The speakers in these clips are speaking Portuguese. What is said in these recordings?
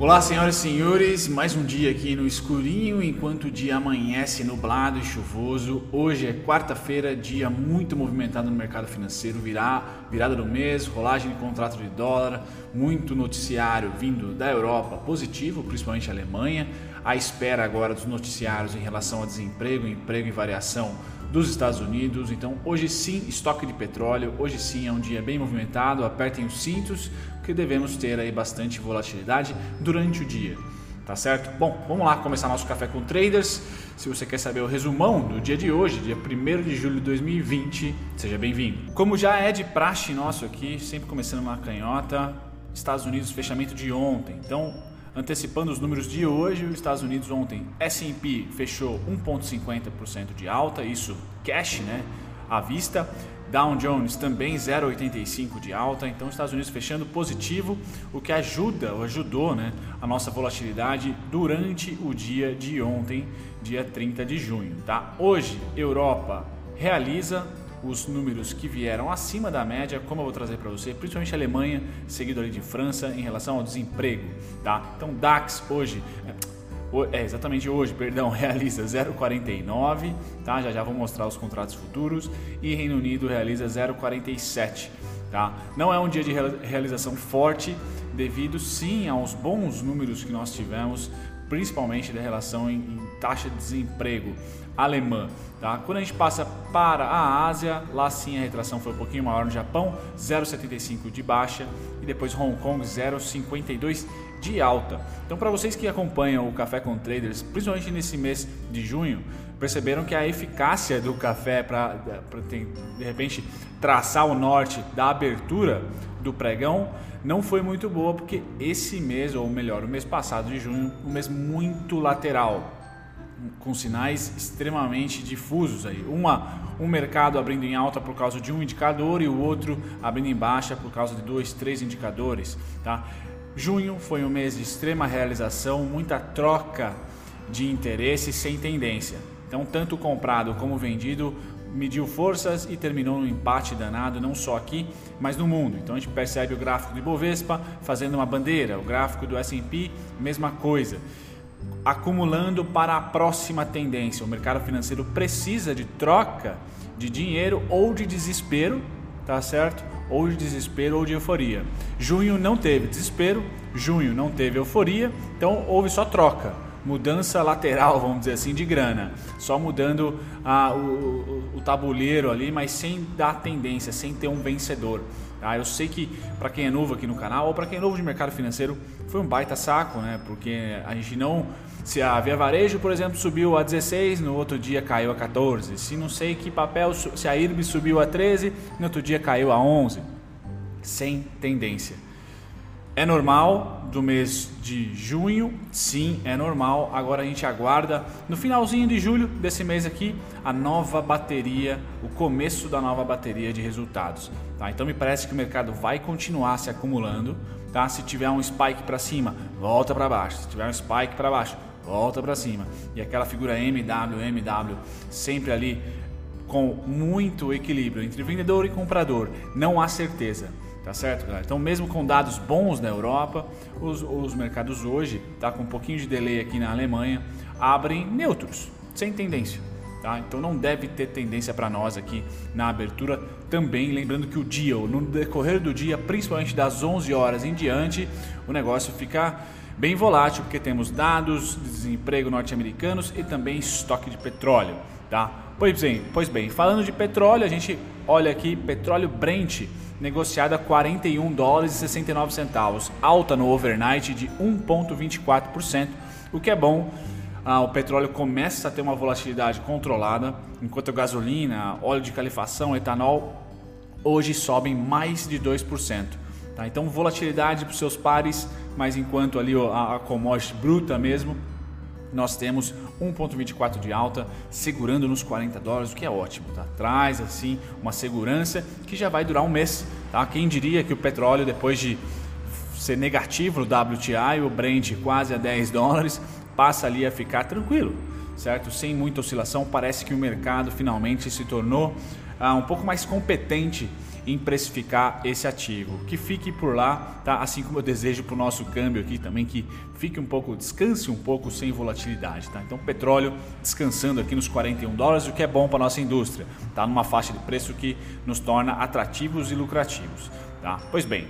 Olá, senhoras e senhores, mais um dia aqui no escurinho, enquanto o dia amanhece nublado e chuvoso. Hoje é quarta-feira, dia muito movimentado no mercado financeiro, virá, virada do mês, rolagem de contrato de dólar, muito noticiário vindo da Europa positivo, principalmente a Alemanha, à espera agora dos noticiários em relação ao desemprego, emprego e variação dos Estados Unidos. Então, hoje sim, estoque de petróleo, hoje sim é um dia bem movimentado, apertem os cintos, que devemos ter aí bastante volatilidade durante o dia. Tá certo? Bom, vamos lá começar nosso café com traders. Se você quer saber o resumão do dia de hoje, dia 1 de julho de 2020, seja bem-vindo. Como já é de praxe nosso aqui, sempre começando uma canhota, Estados Unidos fechamento de ontem. Então, Antecipando os números de hoje, os Estados Unidos ontem, S&P fechou 1,50% de alta, isso cash, né, à vista. Dow Jones também 0,85 de alta, então Estados Unidos fechando positivo, o que ajuda ou ajudou né, a nossa volatilidade durante o dia de ontem, dia 30 de junho. Tá? Hoje, Europa realiza os números que vieram acima da média, como eu vou trazer para você, principalmente Alemanha, seguido ali de França em relação ao desemprego, tá? Então DAX hoje é, exatamente hoje, perdão, realiza 0,49, tá? Já já vou mostrar os contratos futuros e Reino Unido realiza 0,47, tá? Não é um dia de realização forte devido sim aos bons números que nós tivemos principalmente da relação em, em, taxa de desemprego alemã. Tá? Quando a gente passa para a Ásia, lá sim a retração foi um pouquinho maior no Japão, 0,75 de baixa e depois Hong Kong 0,52 de alta. Então, para vocês que acompanham o Café com Traders, principalmente nesse mês de junho, perceberam que a eficácia do café para de repente traçar o norte da abertura do pregão não foi muito boa porque esse mês, ou melhor, o mês passado de junho, um mês muito lateral, com sinais extremamente difusos aí. Uma, um mercado abrindo em alta por causa de um indicador e o outro abrindo em baixa por causa de dois, três indicadores, tá? Junho foi um mês de extrema realização, muita troca de interesse sem tendência. Então, tanto comprado como vendido mediu forças e terminou num empate danado, não só aqui, mas no mundo. Então a gente percebe o gráfico do Ibovespa fazendo uma bandeira, o gráfico do S&P, mesma coisa. Acumulando para a próxima tendência. O mercado financeiro precisa de troca de dinheiro ou de desespero, tá certo? Ou de desespero ou de euforia. Junho não teve desespero, junho não teve euforia, então houve só troca mudança lateral, vamos dizer assim, de grana. Só mudando o, o, o, tabuleiro ali, mas sem dar tendência, sem ter um vencedor. Tá? Eu sei que para quem é novo aqui no canal ou para quem é novo de mercado financeiro, foi um baita saco, né? Porque a gente não. Se a Via Varejo, por exemplo, subiu a 16, no outro dia caiu a 14. Se não sei que papel, se a IRB subiu a 13, no outro dia caiu a 11. Sem tendência. É normal do mês de junho, sim, é normal. Agora a gente aguarda no finalzinho de julho desse mês aqui a nova bateria, o começo da nova bateria de resultados. Tá? Então me parece que o mercado vai continuar se acumulando. Tá? Se tiver um spike para cima, volta para baixo. Se tiver um spike para baixo, volta para cima. E aquela figura MW, MW, sempre ali com muito equilíbrio entre vendedor e comprador. Não há certeza. Tá certo, galera? Então, mesmo com dados bons na Europa, os, os mercados hoje, tá com um pouquinho de delay aqui na Alemanha, abrem neutros, sem tendência. Tá? Então não deve ter tendência para nós aqui na abertura também, lembrando que o dia, no decorrer do dia, principalmente das 11 horas em diante, o negócio fica bem volátil porque temos dados de desemprego norte-americanos e também estoque de petróleo, tá? Pois bem, pois bem, falando de petróleo, a gente olha aqui petróleo Brent negociada a 41 dólares e 69 centavos, alta no overnight de 1,24%, o que é bom. Ah, o petróleo começa a ter uma volatilidade controlada, enquanto a gasolina, óleo de calefação, etanol hoje sobem mais de 2%. Tá? Então, volatilidade para os seus pares, mas enquanto ali a, a commodity bruta mesmo nós temos 1,24 de alta, segurando nos 40 dólares, o que é ótimo, tá? Traz assim uma segurança que já vai durar um mês, tá? Quem diria que o petróleo, depois de ser negativo no WTI, o Brent quase a 10 dólares, passa ali a ficar tranquilo, certo? Sem muita oscilação, parece que o mercado finalmente se tornou ah, um pouco mais competente em precificar esse ativo. Que fique por lá, tá? Assim como eu desejo para o nosso câmbio aqui também que fique um pouco, descanse um pouco sem volatilidade, tá? Então petróleo descansando aqui nos 41 dólares, o que é bom para nossa indústria, tá? Numa faixa de preço que nos torna atrativos e lucrativos, tá? Pois bem,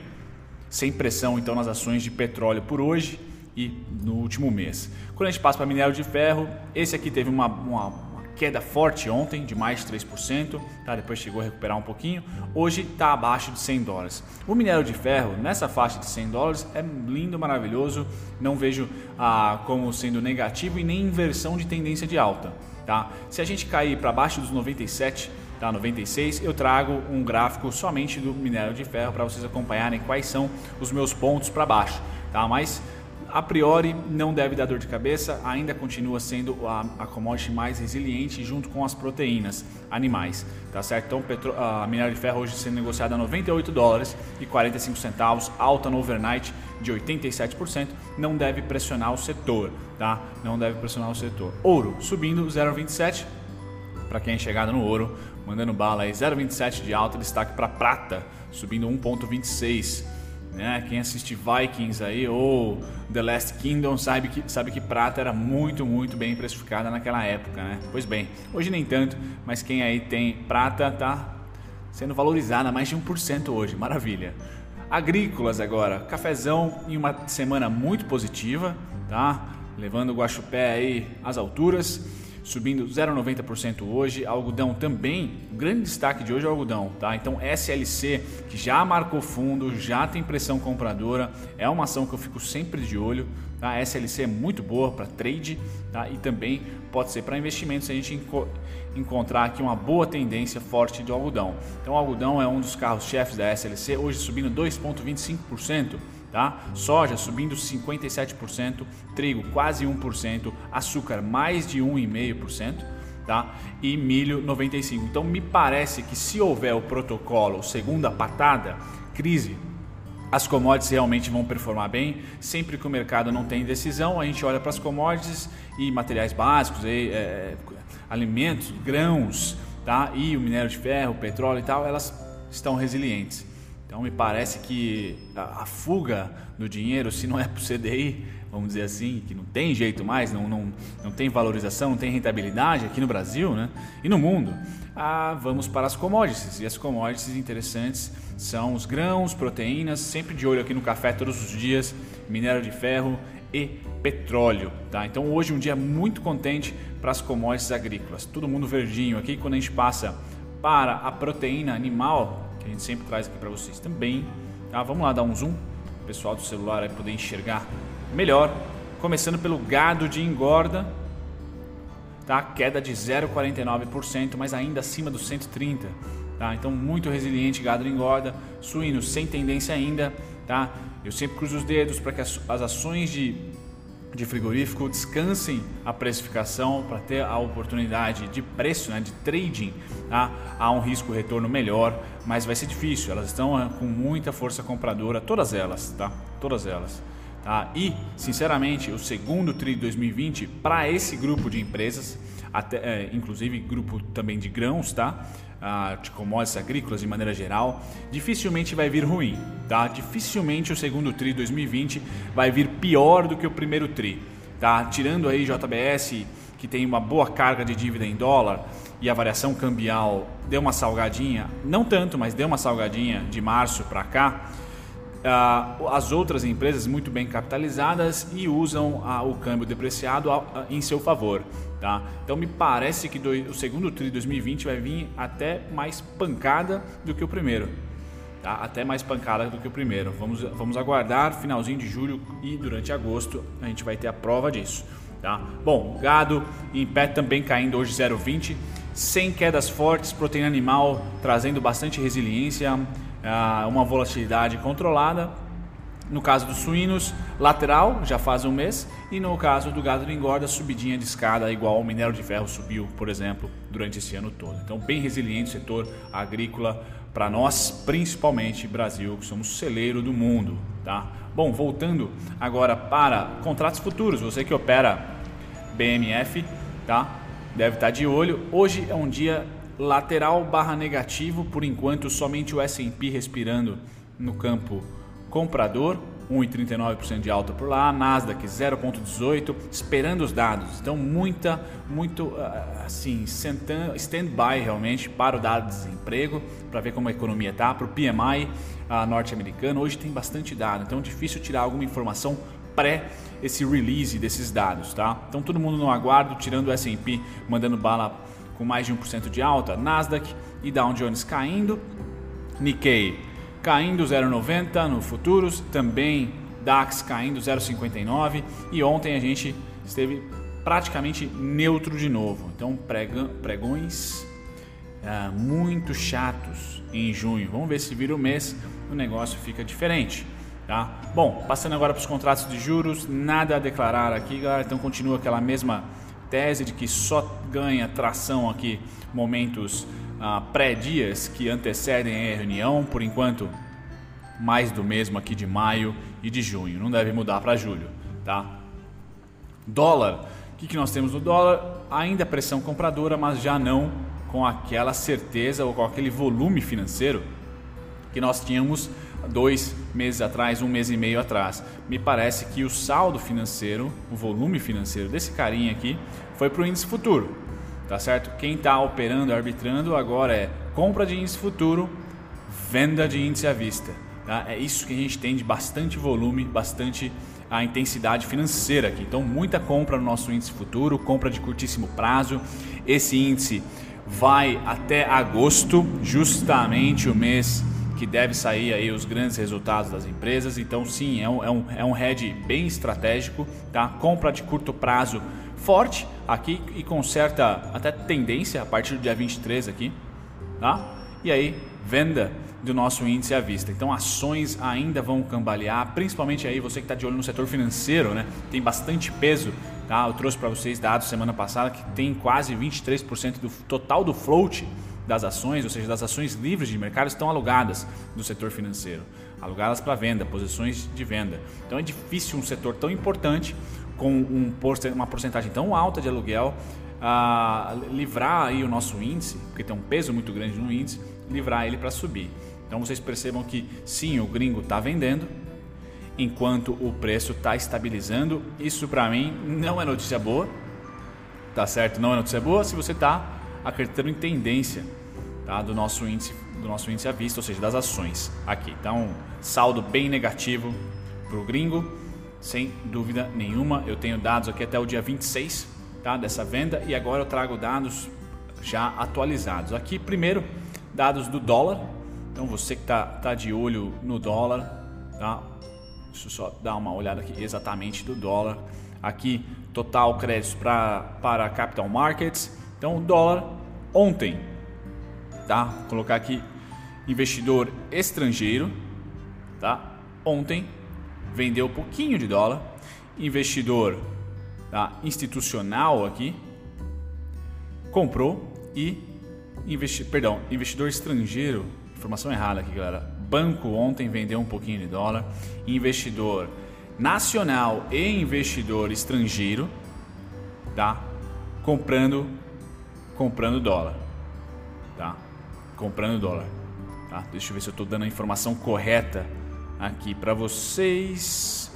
sem pressão então nas ações de petróleo por hoje e no último mês. Quando a gente passa para minério de ferro, esse aqui teve uma, uma queda forte ontem, de mais de 3%, tá? depois chegou a recuperar um pouquinho. Hoje está abaixo de 100 dólares. O minério de ferro, nessa faixa de 100 dólares, é lindo, maravilhoso. Não vejo ah, como sendo negativo e nem inversão de tendência de alta. Tá? Se a gente cair para baixo dos 97, tá? 96, eu trago um gráfico somente do minério de ferro para vocês acompanharem quais são os meus pontos para baixo. Tá? Mas a priori não deve dar dor de cabeça, ainda continua sendo a, a commodity mais resiliente junto com as proteínas animais, tá certo? Então petro, a minério de ferro hoje sendo negociada a 98 dólares e 45 centavos, alta no overnight de 87%, não deve pressionar o setor, tá? Não deve pressionar o setor. Ouro subindo 0,27 para quem é chegado no ouro, mandando bala aí 0,27 de alta, destaque para prata subindo 1,26 né? Quem assiste Vikings aí ou The Last Kingdom sabe que, sabe que prata era muito, muito bem precificada naquela época. Né? Pois bem, hoje nem tanto, mas quem aí tem prata tá sendo valorizada mais de 1% hoje, maravilha. Agrícolas agora, cafezão em uma semana muito positiva, tá? Levando o Guaxupé aí às alturas subindo 0,90% hoje. Algodão também, o grande destaque de hoje é o algodão, tá? Então SLC, que já marcou fundo, já tem pressão compradora, é uma ação que eu fico sempre de olho. Tá? A SLC é muito boa para trade tá? e também pode ser para investimento se a gente enco encontrar aqui uma boa tendência forte do algodão. Então o algodão é um dos carros-chefes da SLC, hoje subindo 2,25%. Tá? Soja subindo 57%, trigo quase 1%, açúcar mais de 1,5%, tá? E milho 95. Então me parece que se houver o protocolo segunda patada, crise, as commodities realmente vão performar bem. Sempre que o mercado não tem decisão, a gente olha para as commodities e materiais básicos, e, é, alimentos, grãos, tá? E o minério de ferro, petróleo e tal, elas estão resilientes. Então me parece que a, a fuga do dinheiro, se não é para o CDI, vamos dizer assim, que não tem jeito mais, não, não, não tem valorização, não tem rentabilidade aqui no Brasil né? e no mundo, ah, vamos para as commodities. E as commodities interessantes são os grãos, proteínas, sempre de olho aqui no café todos os dias, minério de ferro e petróleo. Tá? Então hoje um dia muito contente para as commodities agrícolas. Todo mundo verdinho aqui quando a gente passa para a proteína animal, a gente sempre traz aqui para vocês também. Tá? Vamos lá dar um zoom, o pessoal do celular vai poder enxergar melhor. Começando pelo gado de engorda, tá? queda de 0,49%, mas ainda acima dos 130. Tá? Então muito resiliente gado de engorda, suíno sem tendência ainda. Tá? Eu sempre cruzo os dedos para que as, as ações de de frigorífico descansem a precificação para ter a oportunidade de preço, né, de trading, tá? há um risco retorno melhor, mas vai ser difícil. Elas estão eh, com muita força compradora, todas elas, tá? Todas elas. Tá? E, sinceramente, o segundo TRI de 2020 para esse grupo de empresas, até, é, inclusive grupo também de grãos, tá? De commodities agrícolas de maneira geral, dificilmente vai vir ruim, tá? Dificilmente o segundo tri 2020 vai vir pior do que o primeiro tri, tá? Tirando aí JBS que tem uma boa carga de dívida em dólar e a variação cambial deu uma salgadinha, não tanto, mas deu uma salgadinha de março para cá. Uh, as outras empresas muito bem capitalizadas e usam uh, o câmbio depreciado uh, em seu favor. Tá? Então me parece que do, o segundo TRI 2020 vai vir até mais pancada do que o primeiro. Tá? Até mais pancada do que o primeiro. Vamos, vamos aguardar finalzinho de julho e durante agosto a gente vai ter a prova disso. Tá? Bom, gado em pé também caindo hoje 0,20, sem quedas fortes, proteína animal trazendo bastante resiliência uma volatilidade controlada. No caso dos suínos, lateral, já faz um mês, e no caso do gado de engorda, subidinha de escada, igual o minério de ferro subiu, por exemplo, durante esse ano todo. Então, bem resiliente o setor agrícola para nós, principalmente Brasil, que somos celeiro do mundo. Tá? Bom, voltando agora para contratos futuros, você que opera BMF, tá? deve estar de olho. Hoje é um dia lateral barra negativo, por enquanto somente o S&P respirando no campo comprador, 1,39% de alta por lá, Nasdaq 0,18, esperando os dados. Então muita, muito ah, assim, stand-by realmente para o dado de desemprego, para ver como a economia está, para o PMI uh, norte-americano. Hoje tem bastante dado, então é difícil tirar alguma informação pré esse release desses dados, tá? Então todo mundo no aguardo, tirando o S&P mandando bala com mais de 1% de alta, Nasdaq e Dow Jones caindo, Nikkei caindo 0,90 no futuros, também DAX caindo 0,59 e ontem a gente esteve praticamente neutro de novo. Então pregões uh, muito chatos em junho. Vamos ver se vira o mês o negócio fica diferente. Tá? Bom, passando agora para os contratos de juros, nada a declarar aqui, galera. Então continua aquela mesma tese de que só ganha tração aqui momentos ah, pré-dias que antecedem a reunião. Por enquanto, mais do mesmo aqui de maio e de junho. Não deve mudar para julho, tá? Dólar. O que, que nós temos no dólar? Ainda pressão compradora, mas já não com aquela certeza ou com aquele volume financeiro que nós tínhamos dois meses atrás, um mês e meio atrás. Me parece que o saldo financeiro, o volume financeiro desse carinha aqui, foi para o índice futuro, tá certo? Quem está operando, arbitrando agora é compra de índice futuro, venda de índice à vista. Tá? É isso que a gente tem de bastante volume, bastante a intensidade financeira aqui. Então, muita compra no nosso índice futuro, compra de curtíssimo prazo. Esse índice vai até agosto, justamente o mês que deve sair aí os grandes resultados das empresas. Então, sim, é um, é um, é um hedge bem estratégico, tá? Compra de curto prazo forte aqui e com certa até tendência a partir do dia 23 aqui, tá? E aí, venda do nosso índice à vista. Então, ações ainda vão cambalear, principalmente aí você que está de olho no setor financeiro, né? Tem bastante peso, tá? Eu trouxe para vocês dados semana passada que tem quase 23% do total do float das ações, ou seja, das ações livres de mercado, estão alugadas do setor financeiro, alugadas para venda, posições de venda. Então é difícil um setor tão importante, com um, uma porcentagem tão alta de aluguel, uh, livrar aí o nosso índice, porque tem um peso muito grande no índice, livrar ele para subir. Então vocês percebam que sim, o gringo está vendendo, enquanto o preço está estabilizando. Isso para mim não é notícia boa, tá certo? Não é notícia boa se você está acreditando em tendência tá? do, nosso índice, do nosso índice à vista, ou seja, das ações aqui. Então, saldo bem negativo para o gringo, sem dúvida nenhuma. Eu tenho dados aqui até o dia 26 tá? dessa venda e agora eu trago dados já atualizados. Aqui, primeiro, dados do dólar. Então, você que está tá de olho no dólar, tá? deixa eu só dar uma olhada aqui exatamente do dólar. Aqui, total créditos pra, para capital markets. Então, o dólar ontem tá? Vou colocar aqui investidor estrangeiro, tá? Ontem vendeu um pouquinho de dólar, investidor tá? institucional aqui comprou e investi perdão, investidor estrangeiro, informação errada aqui, galera. Banco ontem vendeu um pouquinho de dólar, investidor nacional e investidor estrangeiro, tá? Comprando comprando dólar? Comprando dólar. Tá? Deixa eu ver se eu estou dando a informação correta aqui para vocês.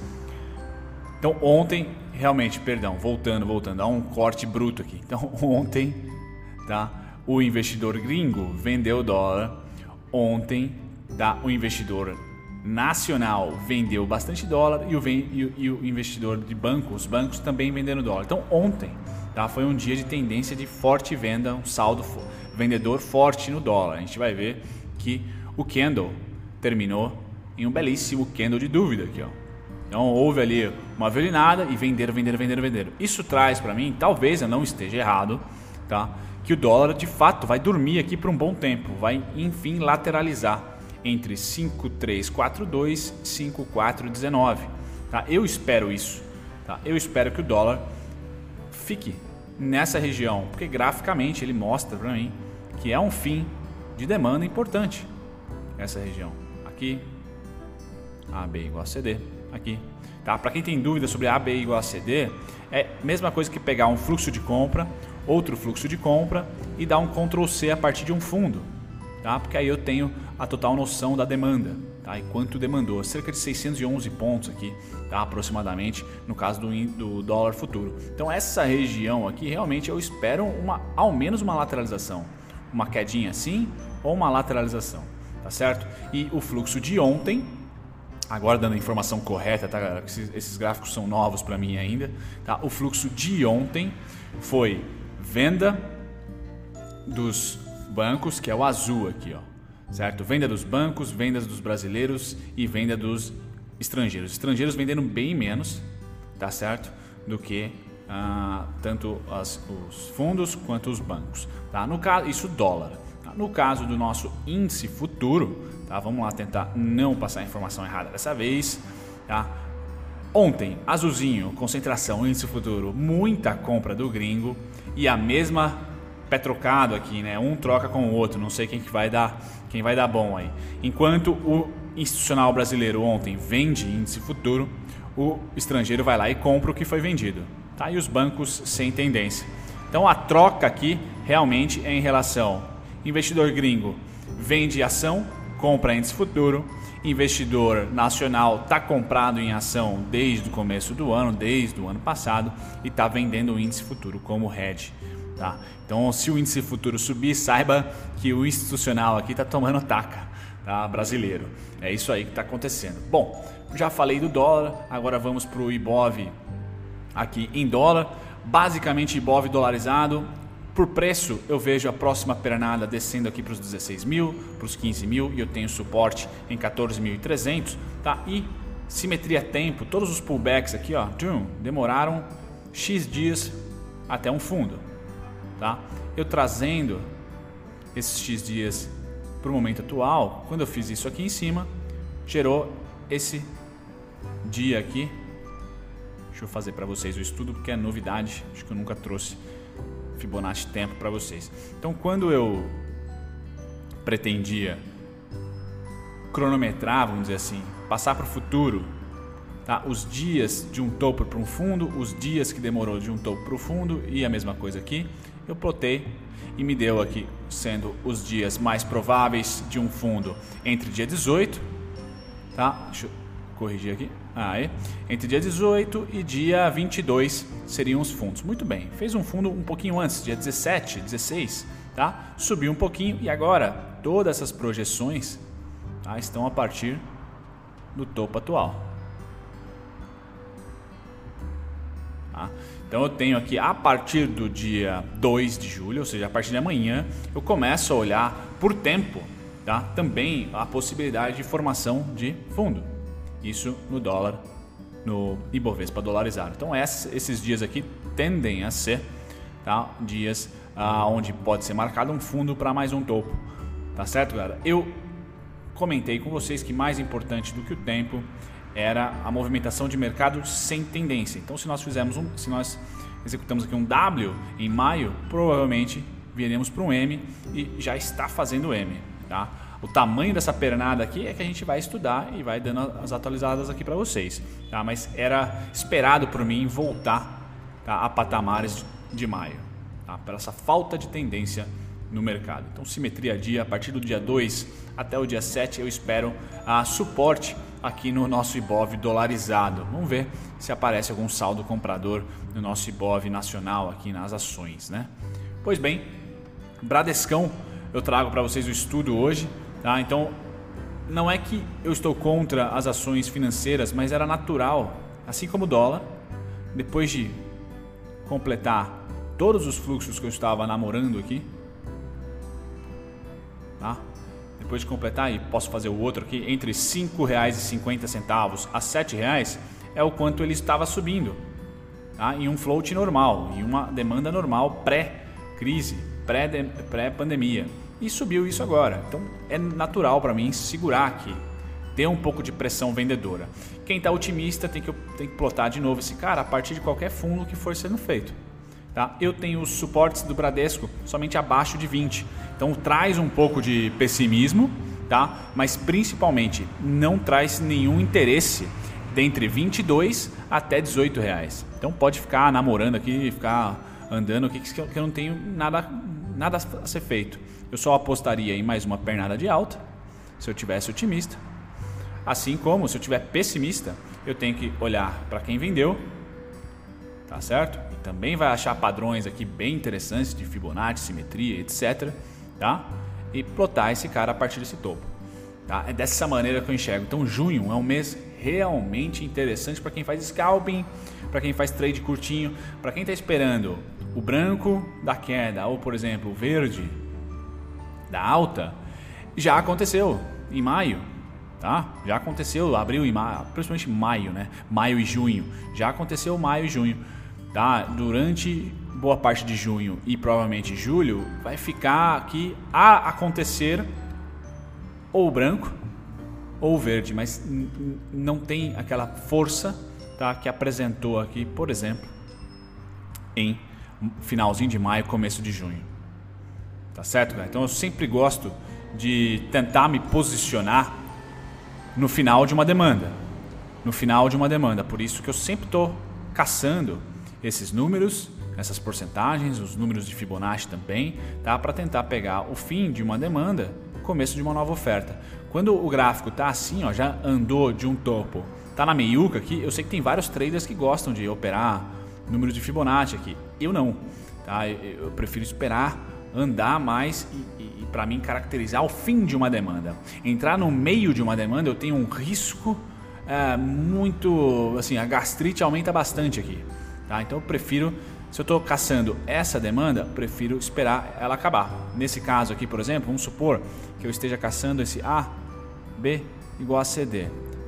Então ontem, realmente, perdão, voltando, voltando, há um corte bruto aqui. Então ontem, tá? O investidor gringo vendeu dólar. Ontem, tá? O investidor nacional vendeu bastante dólar e o, e o, e o investidor de banco, os bancos também vendendo dólar. Então ontem, tá? Foi um dia de tendência de forte venda, um saldo vendedor forte no dólar. A gente vai ver que o candle terminou em um belíssimo candle de dúvida aqui, ó. Então houve ali uma violinada e vender, vender, vender, vender. Isso traz para mim, talvez eu não esteja errado, tá? Que o dólar de fato vai dormir aqui por um bom tempo, vai enfim lateralizar entre 5342 e 5419, tá? Eu espero isso, tá? Eu espero que o dólar fique nessa região, porque graficamente ele mostra para mim que é um fim de demanda importante essa região. Aqui, AB igual a CD, aqui. Tá? Para quem tem dúvida sobre AB igual a CD, é a mesma coisa que pegar um fluxo de compra outro fluxo de compra e dar um Ctrl C a partir de um fundo, tá? Porque aí eu tenho a total noção da demanda, tá? E quanto demandou, cerca de 611 pontos aqui, tá? Aproximadamente, no caso do, do dólar futuro. Então essa região aqui realmente eu espero uma, ao menos uma lateralização, uma quedinha assim ou uma lateralização, tá certo? E o fluxo de ontem agora dando a informação correta, tá? Esses, esses gráficos são novos para mim ainda, tá? O fluxo de ontem foi venda dos bancos, que é o azul aqui, ó certo? Venda dos bancos, vendas dos brasileiros e venda dos estrangeiros. Estrangeiros vendendo bem menos, tá certo? Do que ah, tanto as, os fundos quanto os bancos, tá? No caso, isso dólar. Tá? No caso do nosso índice futuro, tá? Vamos lá tentar não passar a informação errada dessa vez, tá? Ontem, azulzinho, concentração, índice futuro, muita compra do gringo e a mesma pé trocado aqui, né? Um troca com o outro, não sei quem que vai dar, quem vai dar bom aí. Enquanto o institucional brasileiro ontem vende índice futuro, o estrangeiro vai lá e compra o que foi vendido, tá? E os bancos sem tendência. Então a troca aqui realmente é em relação investidor gringo vende ação, compra índice futuro, investidor nacional está comprado em ação desde o começo do ano, desde o ano passado e está vendendo o índice futuro como hedge. Tá? Então, se o índice futuro subir, saiba que o institucional aqui está tomando taca, tá? brasileiro. É isso aí que está acontecendo. Bom, já falei do dólar, agora vamos para o IBOV aqui em dólar. Basicamente, IBOV dolarizado. Por preço, eu vejo a próxima pernada descendo aqui para os 16 mil, para os 15 mil e eu tenho suporte em 14.300. Tá? E simetria tempo, todos os pullbacks aqui ó, demoraram X dias até um fundo tá? Eu trazendo esses X dias para o momento atual, quando eu fiz isso aqui em cima, gerou esse dia aqui. Deixa eu fazer para vocês o estudo porque é novidade, acho que eu nunca trouxe Fibonacci tempo para vocês. Então, quando eu pretendia cronometrar, vamos dizer assim, passar para o futuro, tá? os dias de um topo para um fundo, os dias que demorou de um topo para o fundo e a mesma coisa aqui eu plotei e me deu aqui sendo os dias mais prováveis de um fundo entre dia 18, tá? Deixa eu corrigir aqui. Ah, é. Entre dia 18 e dia 22 seriam os fundos. Muito bem. Fez um fundo um pouquinho antes, dia 17, 16, tá? Subiu um pouquinho e agora todas essas projeções tá? estão a partir do topo atual. Tá? Então eu tenho aqui a partir do dia 2 de julho, ou seja, a partir de amanhã, eu começo a olhar por tempo tá? também a possibilidade de formação de fundo. Isso no dólar, no Ibovespa dolarizado. Então esses dias aqui tendem a ser tá? dias ah, onde pode ser marcado um fundo para mais um topo. Tá certo, galera? Eu comentei com vocês que mais importante do que o tempo era a movimentação de mercado sem tendência. Então, se nós fizermos um, se nós executamos aqui um W em maio, provavelmente viremos para um M e já está fazendo M, tá? O tamanho dessa pernada aqui é que a gente vai estudar e vai dando as atualizadas aqui para vocês, tá? Mas era esperado por mim voltar tá? a patamares de maio, tá? Pela essa falta de tendência no mercado. Então, simetria dia, a partir do dia 2 até o dia 7, eu espero a suporte aqui no nosso IBOV dolarizado. Vamos ver se aparece algum saldo comprador no nosso IBOV nacional aqui nas ações, né? Pois bem, Bradescão, eu trago para vocês o estudo hoje, tá? Então, não é que eu estou contra as ações financeiras, mas era natural, assim como o dólar, depois de completar todos os fluxos que eu estava namorando aqui, depois de completar e posso fazer o outro aqui, entre R$ 5,50 a R$ 7,00 é o quanto ele estava subindo. Tá? Em um float normal, em uma demanda normal pré-crise, pré-pandemia. E subiu isso agora. Então é natural para mim segurar aqui, ter um pouco de pressão vendedora. Quem está otimista tem que, tem que plotar de novo esse cara a partir de qualquer fundo que for sendo feito. Tá? Eu tenho os suportes do Bradesco somente abaixo de 20. Então traz um pouco de pessimismo, tá? mas principalmente não traz nenhum interesse dentre 22 até 18 reais. Então pode ficar namorando aqui, ficar andando aqui que eu não tenho nada, nada a ser feito. Eu só apostaria em mais uma pernada de alta, se eu tivesse otimista. Assim como se eu tiver pessimista, eu tenho que olhar para quem vendeu, tá certo? E também vai achar padrões aqui bem interessantes de Fibonacci, simetria, etc, tá? E plotar esse cara a partir desse topo. Tá? É dessa maneira que eu enxergo. Então, junho é um mês realmente interessante para quem faz scalping, para quem faz trade curtinho, para quem está esperando o branco da queda ou, por exemplo, o verde da alta. Já aconteceu em maio, tá? Já aconteceu abril e maio, principalmente maio, né? Maio e junho. Já aconteceu maio e junho, tá? Durante boa parte de junho e provavelmente julho vai ficar aqui a acontecer ou branco ou verde, mas não tem aquela força tá, que apresentou aqui, por exemplo, em finalzinho de maio, começo de junho. Tá certo, Então eu sempre gosto de tentar me posicionar no final de uma demanda. No final de uma demanda. Por isso que eu sempre estou caçando esses números, essas porcentagens, os números de Fibonacci também, tá? para tentar pegar o fim de uma demanda começo de uma nova oferta. Quando o gráfico está assim, ó, já andou de um topo, está na meiuca aqui, eu sei que tem vários traders que gostam de operar números de Fibonacci aqui. Eu não, tá? Eu, prefiro esperar andar mais e, e, e para mim caracterizar o fim de uma demanda. Entrar no meio de uma demanda eu tenho um risco é, muito, assim, a gastrite aumenta bastante aqui, tá? Então eu prefiro se eu estou caçando essa demanda, prefiro esperar ela acabar. Nesse caso aqui, por exemplo, vamos supor que eu esteja caçando esse A, B igual a CD.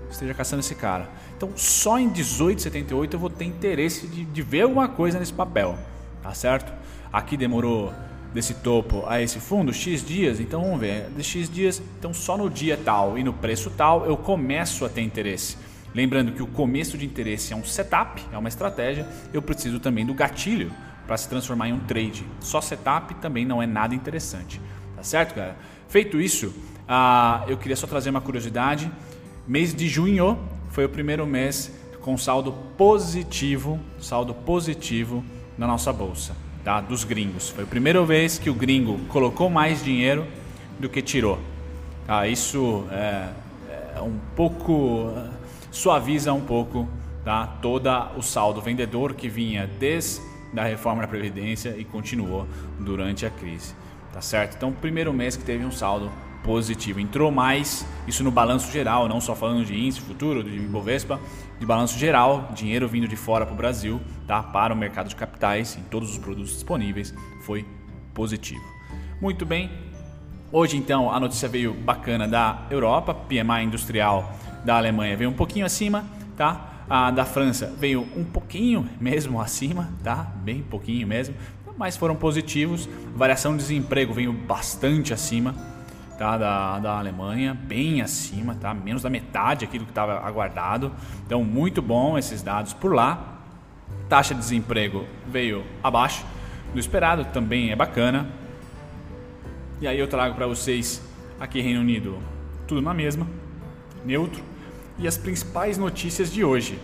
Esteja caçando esse cara. Então, só em 18,78 eu vou ter interesse de, de ver alguma coisa nesse papel. Tá certo? Aqui demorou desse topo a esse fundo X dias, então vamos ver, de X dias, então só no dia tal e no preço tal eu começo a ter interesse. Lembrando que o começo de interesse é um setup, é uma estratégia, eu preciso também do gatilho para se transformar em um trade. Só setup também não é nada interessante. Tá certo, cara? Feito isso, uh, eu queria só trazer uma curiosidade. Mês de junho foi o primeiro mês com saldo positivo, saldo positivo na nossa bolsa, tá? Dos gringos. Foi a primeira vez que o gringo colocou mais dinheiro do que tirou. Tá? Isso é, é um pouco suaviza um pouco tá, todo o saldo vendedor que vinha desde a reforma da Previdência e continuou durante a crise. Tá certo? Então, primeiro mês que teve um saldo positivo. Entrou mais isso no balanço geral, não só falando de índice futuro, de Ibovespa, de balanço geral, dinheiro vindo de fora para o Brasil, tá? para o mercado de capitais, em todos os produtos disponíveis, foi positivo. Muito bem, hoje então a notícia veio bacana da Europa, PMI industrial da Alemanha veio um pouquinho acima, tá? A da França veio um pouquinho mesmo acima, tá? Bem pouquinho mesmo, mas foram positivos. Variação de desemprego veio bastante acima, tá? Da, da Alemanha, bem acima, tá? Menos da metade aqui do que estava aguardado. Então, muito bom esses dados por lá. Taxa de desemprego veio abaixo do esperado, também é bacana. E aí eu trago para vocês aqui Reino Unido tudo na mesma, neutro e as principais notícias de hoje,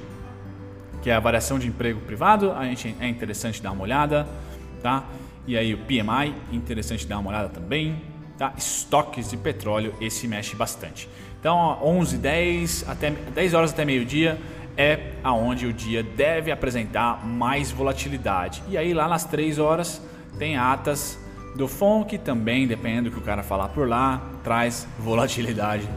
que é a variação de emprego privado, a gente é interessante dar uma olhada, tá? E aí o PMI, interessante dar uma olhada também, tá? Estoques de petróleo, esse mexe bastante. Então, 11, 10 até 10 horas até meio-dia é aonde o dia deve apresentar mais volatilidade. E aí lá nas 3 horas tem atas do FONC também, dependendo do que o cara falar por lá, traz volatilidade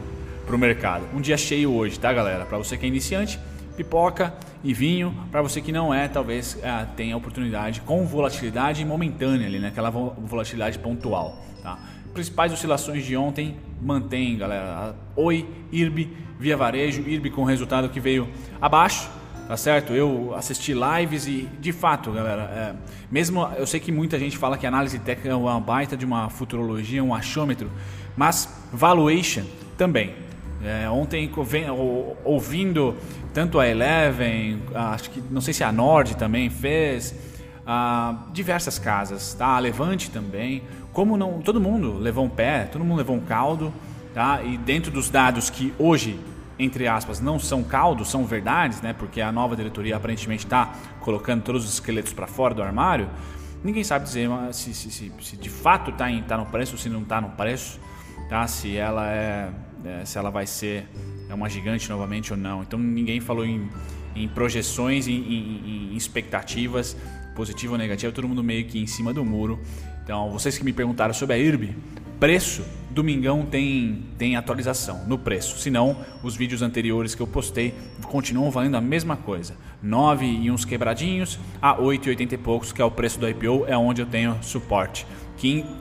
para o mercado. Um dia cheio hoje, tá, galera? Para você que é iniciante, pipoca e vinho. Para você que não é, talvez é, tenha oportunidade com volatilidade momentânea ali, né? aquela volatilidade pontual. Tá? Principais oscilações de ontem mantém, galera. Oi, IRB, via varejo, IRB com resultado que veio abaixo tá certo? Eu assisti lives e, de fato, galera, é, mesmo eu sei que muita gente fala que análise técnica é uma baita de uma futurologia, um achômetro, mas valuation também. É, ontem, ouvindo tanto a Eleven, acho que não sei se a Nord também fez, diversas casas, tá? A Levante também. Como não, todo mundo levou um pé, todo mundo levou um caldo, tá? E dentro dos dados que hoje, entre aspas, não são caldos, são verdades, né? Porque a nova diretoria aparentemente está colocando todos os esqueletos para fora do armário. ninguém sabe dizer se, se, se, se de fato está tá no preço se não está no preço, tá? se ela é, é, se ela vai ser é uma gigante novamente ou não. Então ninguém falou em, em projeções, em, em, em expectativas, positiva ou negativa, todo mundo meio que em cima do muro. Então, vocês que me perguntaram sobre a IRB, preço, domingão tem, tem atualização no preço. Se não, os vídeos anteriores que eu postei continuam valendo a mesma coisa. 9 e uns quebradinhos a 8,80 e poucos, que é o preço do IPO, é onde eu tenho suporte.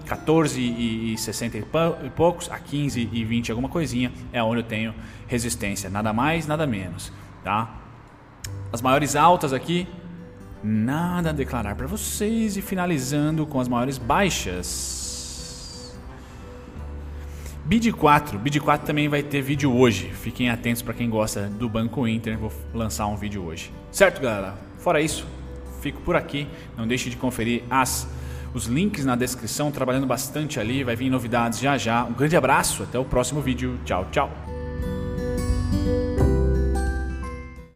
14 e 60 e poucos a 15 e 20 alguma coisinha é onde eu tenho resistência, nada mais, nada menos, tá? As maiores altas aqui nada a declarar para vocês e finalizando com as maiores baixas. Bid 4, Bid 4 também vai ter vídeo hoje. Fiquem atentos para quem gosta do Banco Inter, vou lançar um vídeo hoje. Certo, galera? Fora isso, fico por aqui. Não deixe de conferir as os links na descrição, trabalhando bastante ali, vai vir novidades já já. Um grande abraço, até o próximo vídeo. Tchau, tchau.